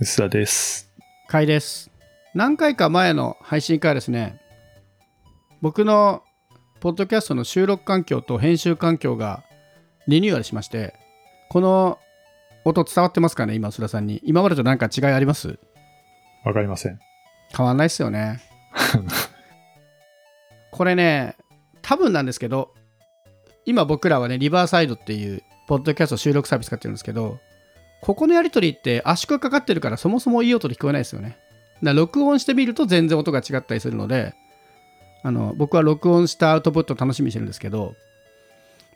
薄田です。かいです。何回か前の配信からですね、僕のポッドキャストの収録環境と編集環境がリニューアルしまして、この音伝わってますかね、今、須田さんに。今までと何か違いあります？わかりません。変わんないっすよね。これね、多分なんですけど、今僕らはね、リバーサイドっていう、ポッドキャスト収録サービス使ってるんですけど、ここのやり取りって圧縮かかってるからそもそもいい音で聞こえないですよね。だから録音してみると全然音が違ったりするので、あの僕は録音したアウトプットを楽しみにしてるんですけど、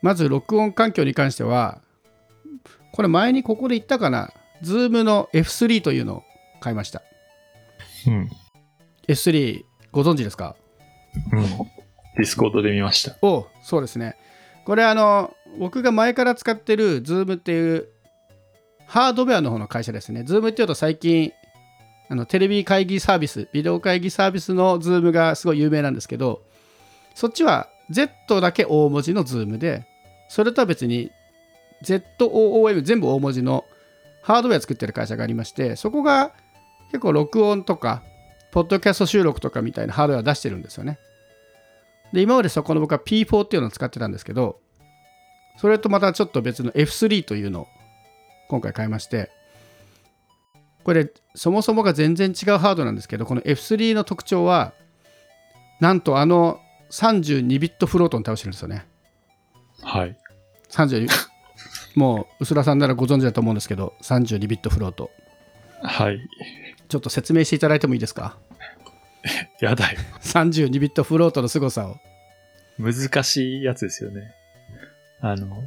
まず録音環境に関しては、これ前にここで言ったかな、Zoom の F3 というのを買いました。うん。F3 ご存知ですか？うん。ディスコードで見ました。おそうですねこれあの僕が前から使ってる Zoom っていうハードウェアの方の会社ですね。Zoom っていうと最近あのテレビ会議サービスビデオ会議サービスの Zoom がすごい有名なんですけどそっちは Z だけ大文字の Zoom でそれとは別に ZOOM 全部大文字のハードウェア作ってる会社がありましてそこが結構録音とかポッドキャスト収録とかみたいなハードウェア出してるんですよね。で今までそこの僕は P4 っていうのを使ってたんですけどそれとまたちょっと別の F3 というのを今回買いましてこれそもそもが全然違うハードなんですけどこの F3 の特徴はなんとあの32ビットフロートに倒してるんですよねはい。32 もう薄田さんならご存知だと思うんですけど32ビットフロートはい。ちょっと説明していただいてもいいですか？やだよ。32ビットフロートの凄さを難しいやつですよね。あの、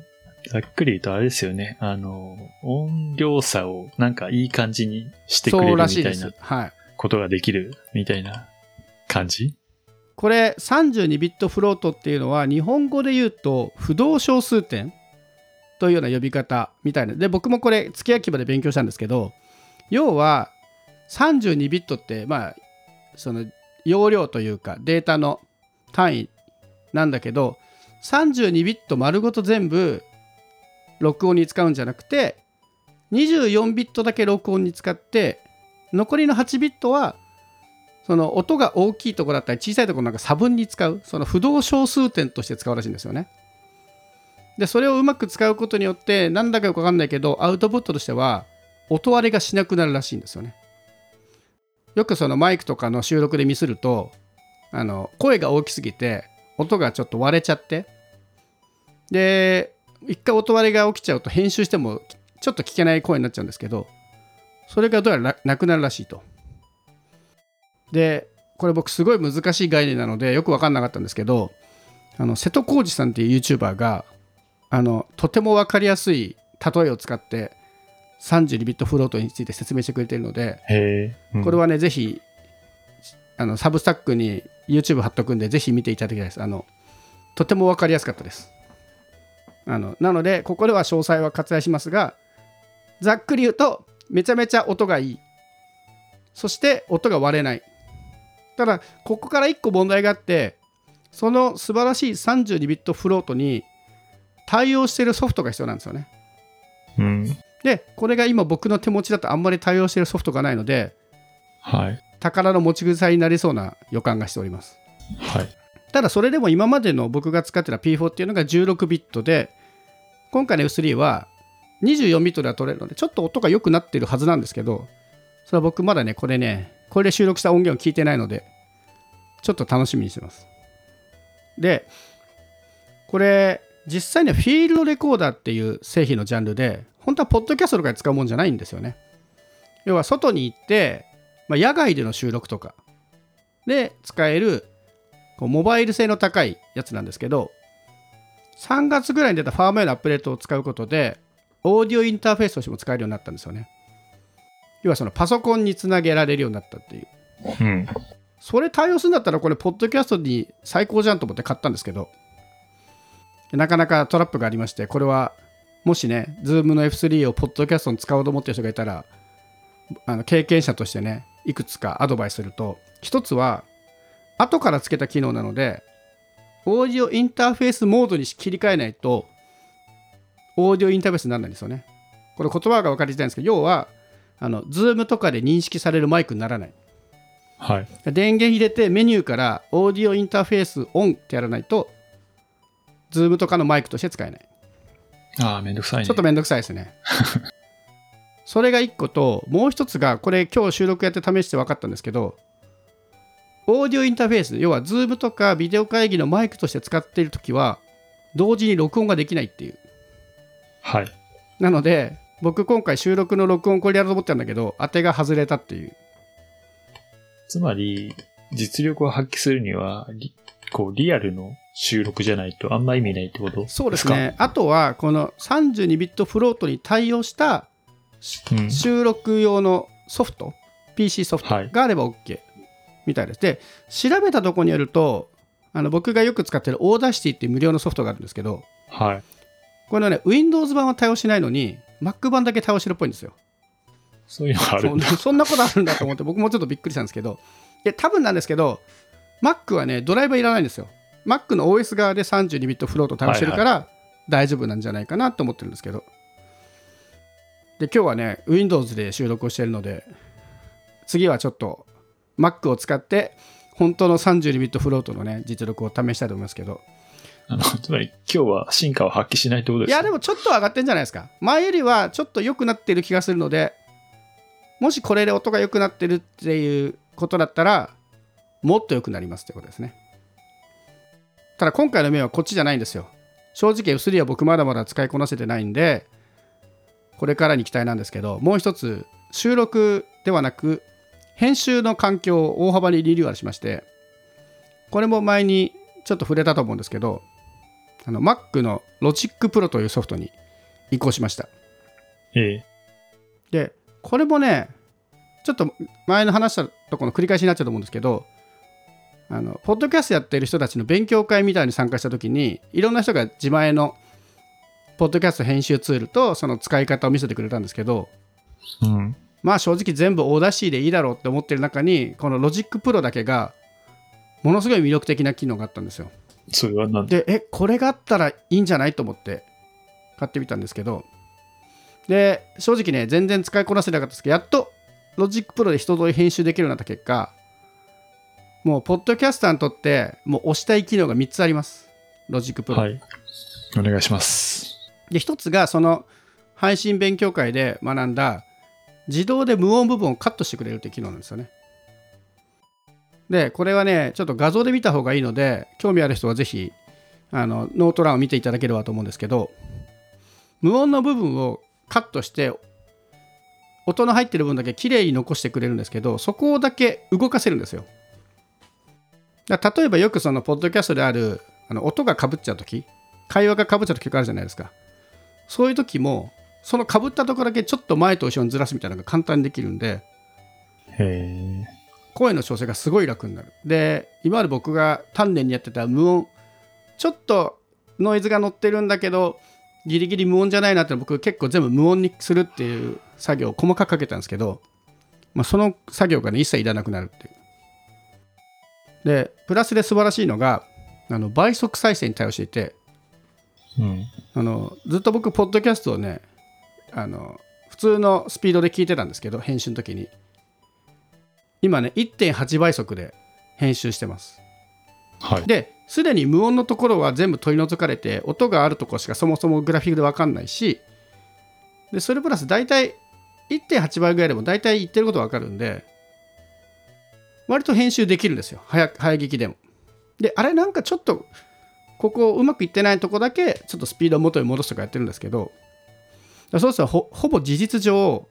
ざっくり言うとあれですよね。あの、音量差をなんかいい感じにしてくれるみたいなはいことができるみたいな感じ？これ32ビットフロートっていうのは日本語で言うと不動小数点というような呼び方みたいな。で僕もこれ月焼き場で勉強したんですけど要は32ビットってまあその容量というかデータの単位なんだけど32ビット丸ごと全部録音に使うんじゃなくて24ビットだけ録音に使って残りの8ビットはその音が大きいところだったり小さいところなんか差分に使うその不動小数点として使うらしいんですよね。でそれをうまく使うことによってなんだかよくわかんないけどアウトプットとしては音割れがしなくなるらしいんですよね。よくそのマイクとかの収録でミスるとあの声が大きすぎて音がちょっと割れちゃってで一回音割れが起きちゃうと編集してもちょっと聞けない声になっちゃうんですけどそれがどうやらななくなるらしいと。でこれ僕すごい難しい概念なのでよく分かんなかったんですけどあの瀬戸康史さんっていう YouTuber があのとても分かりやすい例えを使って32ビットフロートについて説明してくれているので。うんこれはねぜひあのサブスタックに YouTube 貼っとくんでぜひ見ていただきたいですあのとても分かりやすかったですあのなのでここでは詳細は割愛しますがざっくり言うとめちゃめちゃ音がいいそして音が割れないただここから1個問題があってその素晴らしい32ビットフロートに対応しているソフトが必要なんですよねうん。でこれが今僕の手持ちだとあんまり対応しているソフトがないのではい。宝の持ち腐りになりそうな予感がしておりますはい。ただそれでも今までの僕が使ってた P4 っていうのが16ビットで今回の F3 は24ビットでは取れるのでちょっと音が良くなってるはずなんですけどそれは僕まだねこれねこれで収録した音源を聞いてないのでちょっと楽しみにしてます。でこれ実際にはフィールドレコーダーっていう製品のジャンルで本当はポッドキャストとかで使うもんじゃないんですよね。要は外に行って、まあ、野外での収録とかで使えるこうモバイル性の高いやつなんですけど3月ぐらいに出たファームウェアのアップデートを使うことでオーディオインターフェースとしても使えるようになったんですよね要はそのパソコンにつなげられるようになったっていううん。それ対応するんだったらこれポッドキャストに最高じゃんと思って買ったんですけどなかなかトラップがありましてこれはもしね Zoom の F3 をポッドキャストに使おうと思ってる人がいたらあの経験者としてねいくつかアドバイスすると一つは後からつけた機能なのでオーディオインターフェースモードに切り替えないとオーディオインターフェースにならないんですよねこれ言葉が分かりづらいんですけど要はあの Zoom とかで認識されるマイクにならないはい。電源入れてメニューからオーディオインターフェースオンってやらないと Zoom とかのマイクとして使えないああ、めんどくさいね。ちょっとめんどくさいですね それが1個ともう1つがこれ今日収録やって試して分かったんですけどオーディオインターフェース要は Zoom とかビデオ会議のマイクとして使っている時は同時に録音ができないっていう。はい。なので僕今回収録の録音これやろうと思ったんだけど当てが外れたっていう。つまり、実力を発揮するには、リこう、リアルの収録じゃないとあんま意味ないってこと？そうですね。あとはこの32ビットフロートに対応したうん。収録用のソフト PC ソフトはい。があれば OK みたいです。で調べたところによるとあの僕がよく使ってる Audacity っていう無料のソフトがあるんですけどはい。これはね Windows 版は対応しないのに Mac 版だけ対応してるっぽいんですよ。そういうのがあるんだ。そそんなことあるんだと思って僕もちょっとびっくりしたんですけどで多分なんですけど Mac はねドライバーいらないんですよ。Mac の OS 側で32ビット float 対応してるから大丈夫なんじゃないかなと思ってるんですけど。で今日はね Windows で収録をしてるので次はちょっと Mac を使って本当の32ビットフロートのね実力を試したいと思いますけど。あの、つまり今日は進化を発揮しないってことですか？いやでもちょっと上がってんじゃないですか。前よりはちょっと良くなってる気がするのでもしこれで音が良くなってるっていうことだったらもっと良くなりますってことですね。ただ今回の面はこっちじゃないんですよ。正直 F3 は僕まだまだ使いこなせてないんでこれからに期待なんですけどもう一つ収録ではなく編集の環境を大幅にリニューアルしましてこれも前にちょっと触れたと思うんですけどあの Mac の Logic Pro というソフトに移行しましたええ。でこれもねちょっと前の話したところの繰り返しになっちゃうと思うんですけどあのポッドキャストやってる人たちの勉強会みたいに参加した時にいろんな人が自前のポッドキャスト編集ツールとその使い方を見せてくれたんですけどうん。まあ正直全部 Audacity でいいだろうって思ってる中にこの Logic Pro だけがものすごい魅力的な機能があったんですよ。それはなんででえこれがあったらいいんじゃないと思って買ってみたんですけど。で正直ね全然使いこなせなかったですけどやっと Logic Pro で一通り編集できるようになった結果もうポッドキャスターにとってもう推したい機能が3つあります。Logic Pro、はい。お願いします。で1つがその配信勉強会で学んだ自動で無音部分をカットしてくれるっていう機能なんですよね。でこれはねちょっと画像で見た方がいいので興味ある人はぜひあのノート欄を見ていただければと思うんですけど無音の部分をカットして音の入ってる分だけ綺麗に残してくれるんですけどそこだけ動かせるんですよ。だ例えばよくそのポッドキャストであるあの音がかぶっちゃう時会話がかぶっちゃう時があるじゃないですか。そういう時もそのかぶったところだけちょっと前と後ろにずらすみたいなのが簡単にできるんで。声の調整がすごい楽になるで今まで僕が丹念にやってた無音ちょっとノイズが乗ってるんだけどギリギリ無音じゃないなって僕結構全部無音にするっていう作業を細かくかけたんですけど、まあ、その作業がね一切いらなくなるっていうでプラスで素晴らしいのがあの倍速再生に対応していてうん。あのずっと僕ポッドキャストをねあの普通のスピードで聞いてたんですけど編集の時に。今ね1.8倍速で編集してます。はい。ですでに無音のところは全部取り除かれて音があるところしかそもそもグラフィックで分かんないしでそれプラス大体1.8倍ぐらいでも大体言ってること分かるんで割と編集できるんですよ。早早聞きでも。であれなんかちょっとここうまくいってないとこだけちょっとスピードを元に戻すとかやってるんですけどそうするとほほぼ事実上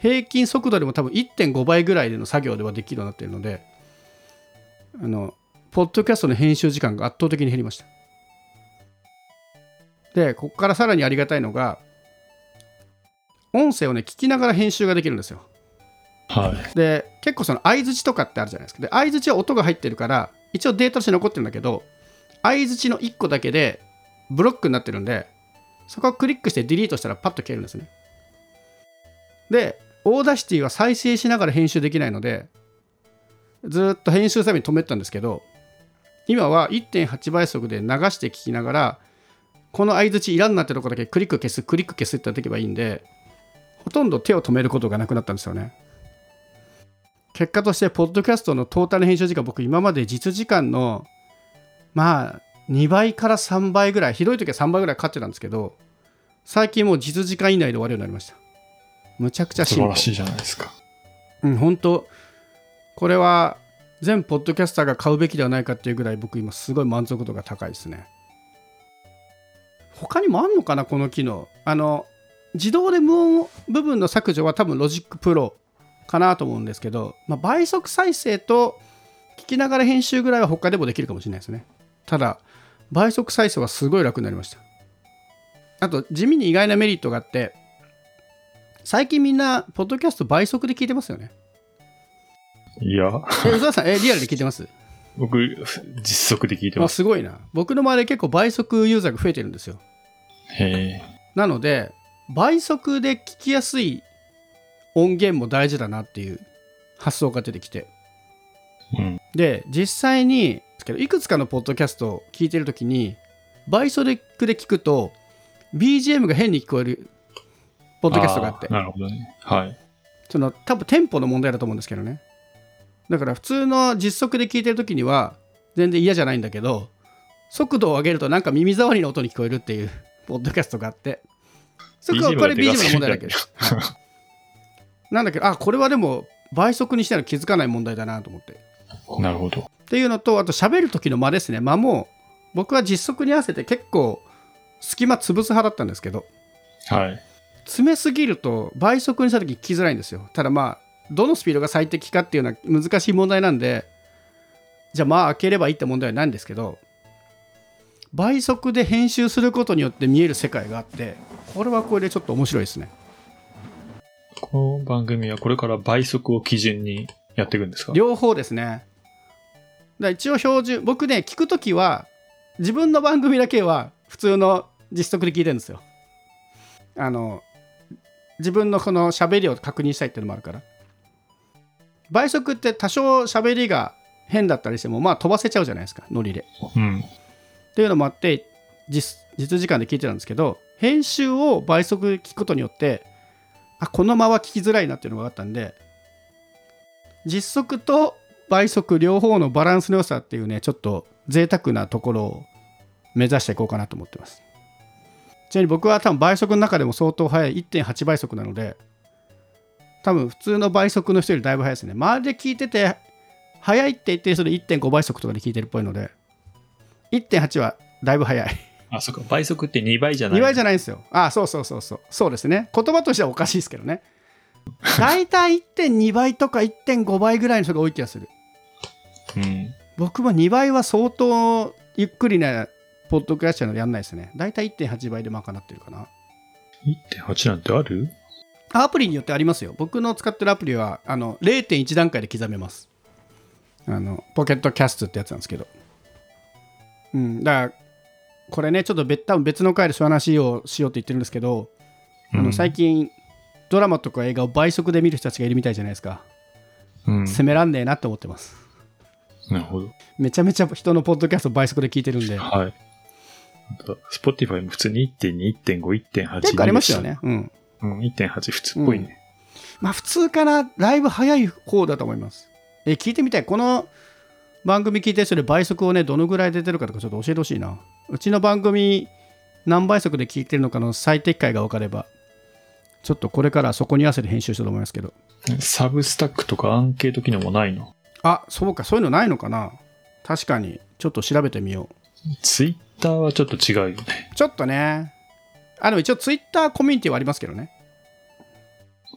平均速度でも多分1.5倍ぐらいでの作業ではできるようになっているのであのポッドキャストの編集時間が圧倒的に減りました。でここからさらにありがたいのが音声をね聞きながら編集ができるんですよ。はい。で結構その相づちとかってあるじゃないですか。で相づちは音が入ってるから一応データとして残ってるんだけど相づちの1個だけでブロックになってるんでそこをクリックしてデリートしたらパッと消えるんですね。で Audacity は再生しながら編集できないのでずっと編集するために止めてたんですけど今は1.8倍速で流して聞きながらこの相づちいらんなってとこだけクリック消すクリック消すってできばいいんでほとんど手を止めることがなくなったんですよね。結果としてポッドキャストのトータル編集時間僕今まで実時間のまあ2倍から3倍ぐらいひどい時は3倍ぐらいかかってたんですけど最近もう実時間以内で終わるようになりました。むちゃくちゃ進歩素晴らしいじゃないですか。うん本当。これは全ポッドキャスターが買うべきではないかっていうぐらい僕今すごい満足度が高いですね。他にもあんのかなこの機能。あの自動で無音部分の削除は多分 Logic Pro かなと思うんですけど、まあ、倍速再生と聞きながら編集ぐらいは他でもできるかもしれないですね。ただ倍速再生はすごい楽になりました。あと地味に意外なメリットがあって最近みんなポッドキャスト倍速で聞いてますよね。いや、え宇沢さんえリアルで聞いてます？僕、実測で聞いてあます。すごいな。僕の周りで結構倍速ユーザーが増えてるんですよ。へえ。なので倍速で聞きやすい音源も大事だなっていう発想が出てきてうん。で実際にいくつかのポッドキャストを聞いてる時に倍速で聞くと BGM が変に聞こえるポッドキャストがあって。ーなるほどね。はい。その多分テンポの問題だと思うんですけどね。だから普通の実測で聞いてる時には全然嫌じゃないんだけど速度を上げるとなんか耳障りの音に聞こえるっていうポッドキャストがあって。そこはこれ BGM の問題だけです、はい。なんだけどあこれはでも倍速にしたら気づかない問題だなと思ってなるほど。っていうのとあと喋る時の間ですね。間も僕は実測に合わせて結構隙間潰す派だったんですけど。はい。詰めすぎると倍速にした時聞きづらいんですよ。ただまあどのスピードが最適かっていうのは難しい問題なんでじゃあまあ開ければいいって問題はないんですけど倍速で編集することによって見える世界があってこれはこれでちょっと面白いですね。この番組はこれから倍速を基準にやっていくんですか？両方ですねだ一応標準僕ね聞くときは自分の番組だけは普通の実測で聞いてるんですよ。あの自分のこの喋りを確認したいっていうのもあるから。倍速って多少喋りが変だったりしてもまあ飛ばせちゃうじゃないですかノリで。うん。っていうのもあって実実時間で聞いてたんですけど編集を倍速で聞くことによってあこの間は聞きづらいなっていうのが分かったんで実測と倍速両方のバランスの良さっていうねちょっと贅沢なところを目指していこうかなと思ってますちなみに僕は多分倍速の中でも相当速い1.8倍速なので多分普通の倍速の人よりだいぶ速いですね周りで聞いてて速いって言ってる人で1.5倍速とかで聞いてるっぽいので1.8はだいぶ早い。あ、そっか。倍速って2倍じゃない。2倍じゃゃないんですよ。あそうそうそうそう。そうですね。言葉としてはおかしいですけどね。だいたい1.2倍とか1.5倍ぐらいの人が多い気がする。うん。僕も2倍は相当ゆっくりなポッドキャストなのでやんないですね。だいたい1.8倍で賄ってるかな。1.8なんてある？アプリによってありますよ。僕の使ってるアプリはあの0.1段階で刻めます。あのポケットキャストってやつなんですけど。うん、だからこれねちょっと別多分別の回でそういう話をしようって言ってるんですけど、あの最近ドラマとか映画を倍速で見る人たちがいるみたいじゃないですか。うん。責めらんねえなって思ってます。なるほど。めちゃめちゃ人のポッドキャスト倍速で聞いてるんで。はい。あと、Spotify も普通に1.2、1.5、1.8。結構ありますよ。ね。うん。うん、1.8普通っぽいね。まあ普通かな、だいぶ早い方だと思います。え、聞いてみたい。この番組聞いてる人で倍速をね、どのぐらい出てるかとかちょっと教えてほしいな。うちの番組何倍速で聞いてるのかの最適解が分かれば、ちょっとこれからそこに合わせて編集したと思いますけど。サブスタックとかアンケート機能もないの？あ、そうか、そういうのないのかな。確かに、ちょっと調べてみよう。Twitter はちょっと違うよね。ちょっとね。あ、でも一応ツイッターコミュニティはありますけどね。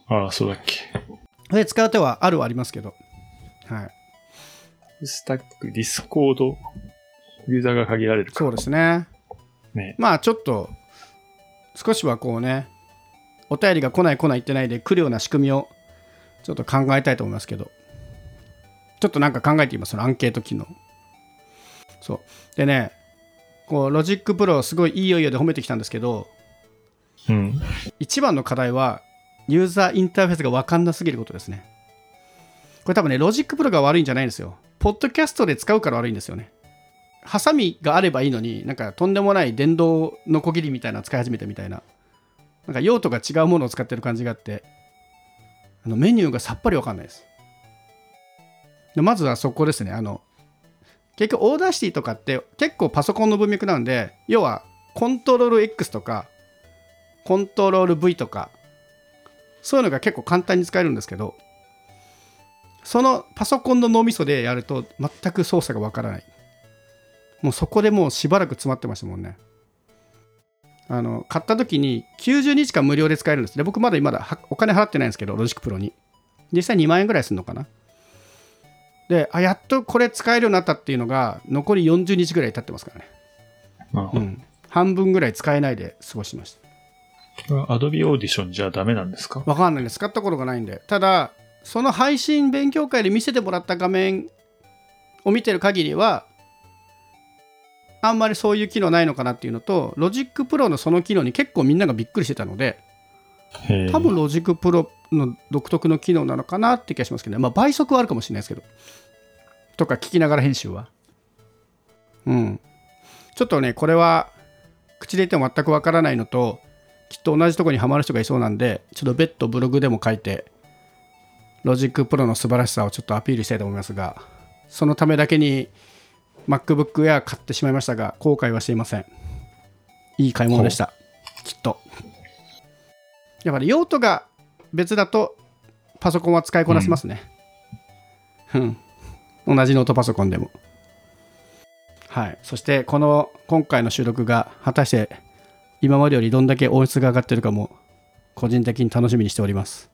ああ、そうだっけ。で、使う手はあるはありますけど。はい。 Slack、Discord、ユーザーが限られる。そうですね。ね。まあちょっと少しはこうねお便りが来ない来ない言ってないで来るような仕組みをちょっと考えたいと思いますけどちょっとなんか考えてみますそのアンケート機能。そう。でねこう Logic Pro すごいいいよいいよで褒めてきたんですけどうん。一番の課題はユーザーインターフェースが分かんなすぎることですね。これ多分ね Logic Pro が悪いんじゃないんですよ。ポッドキャストで使うから悪いんですよね。ハサミがあればいいのになんかとんでもない電動のこぎりみたいなの使い始めてみたいな。なんか用途が違うものを使ってる感じがあってあのメニューがさっぱりわかんないですでまずはそこですね。あの結局 Audacity とかって結構パソコンの文脈なんで要はコントロール X とかコントロール V とかそういうのが結構簡単に使えるんですけどそのパソコンの脳みそでやると全く操作がわからない。もうそこでもうしばらく詰まってましたもんね。あの買った時に90日間無料で使えるんです。で僕まだまだお金払ってないんですけど Logic Pro に。実際2万円ぐらいするのかな。であやっとこれ使えるようになったっていうのが残り40日ぐらい経ってますからね、うん、半分ぐらい使えないで過ごしました。 Adobe Audition じゃダメなんですか？わかんないです。使ったことがないんで。ただその配信勉強会で見せてもらった画面を見てる限りはあんまりそういう機能ないのかなっていうのと Logic Pro のその機能に結構みんながびっくりしてたので多分 Logic Pro の独特の機能なのかなって気がしますけどね。まあ倍速はあるかもしれないですけどとか聞きながら編集は？うん。ちょっとねこれは口で言っても全くわからないのときっと同じとこにはまる人がいそうなんでちょっと別途ブログでも書いて Logic Pro の素晴らしさをちょっとアピールしたいと思いますがそのためだけに MacBook Air 買ってしまいましたが後悔はしていません。いい買い物でした。きっと。やっぱり用途が別だとパソコンは使いこなせますね。うん同じノートパソコンでも。はい。そしてこの今回の収録が果たして今までよりどんだけ音質が上がってるかも個人的に楽しみにしております。